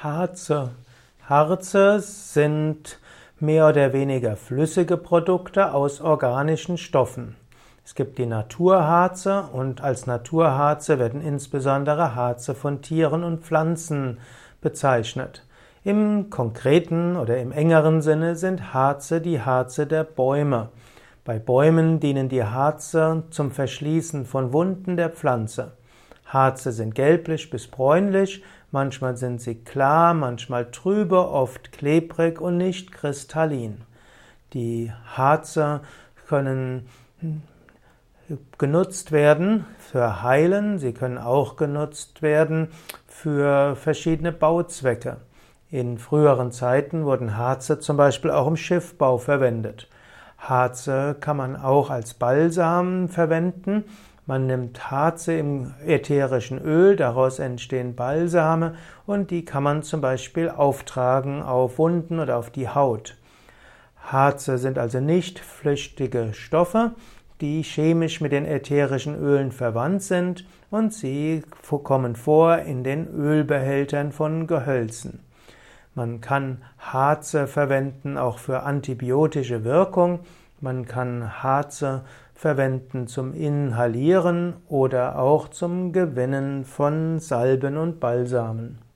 Harze. Harze sind mehr oder weniger flüssige Produkte aus organischen Stoffen. Es gibt die Naturharze und als Naturharze werden insbesondere Harze von Tieren und Pflanzen bezeichnet. Im konkreten oder im engeren Sinne sind Harze die Harze der Bäume. Bei Bäumen dienen die Harze zum Verschließen von Wunden der Pflanze. Harze sind gelblich bis bräunlich, manchmal sind sie klar, manchmal trübe, oft klebrig und nicht kristallin. Die Harze können genutzt werden für Heilen, sie können auch genutzt werden für verschiedene Bauzwecke. In früheren Zeiten wurden Harze zum Beispiel auch im Schiffbau verwendet. Harze kann man auch als Balsam verwenden man nimmt Harze im ätherischen Öl, daraus entstehen Balsame und die kann man zum Beispiel auftragen auf Wunden oder auf die Haut. Harze sind also nicht flüchtige Stoffe, die chemisch mit den ätherischen Ölen verwandt sind und sie kommen vor in den Ölbehältern von Gehölzen. Man kann Harze verwenden auch für antibiotische Wirkung. Man kann Harze verwenden zum Inhalieren oder auch zum Gewinnen von Salben und Balsamen.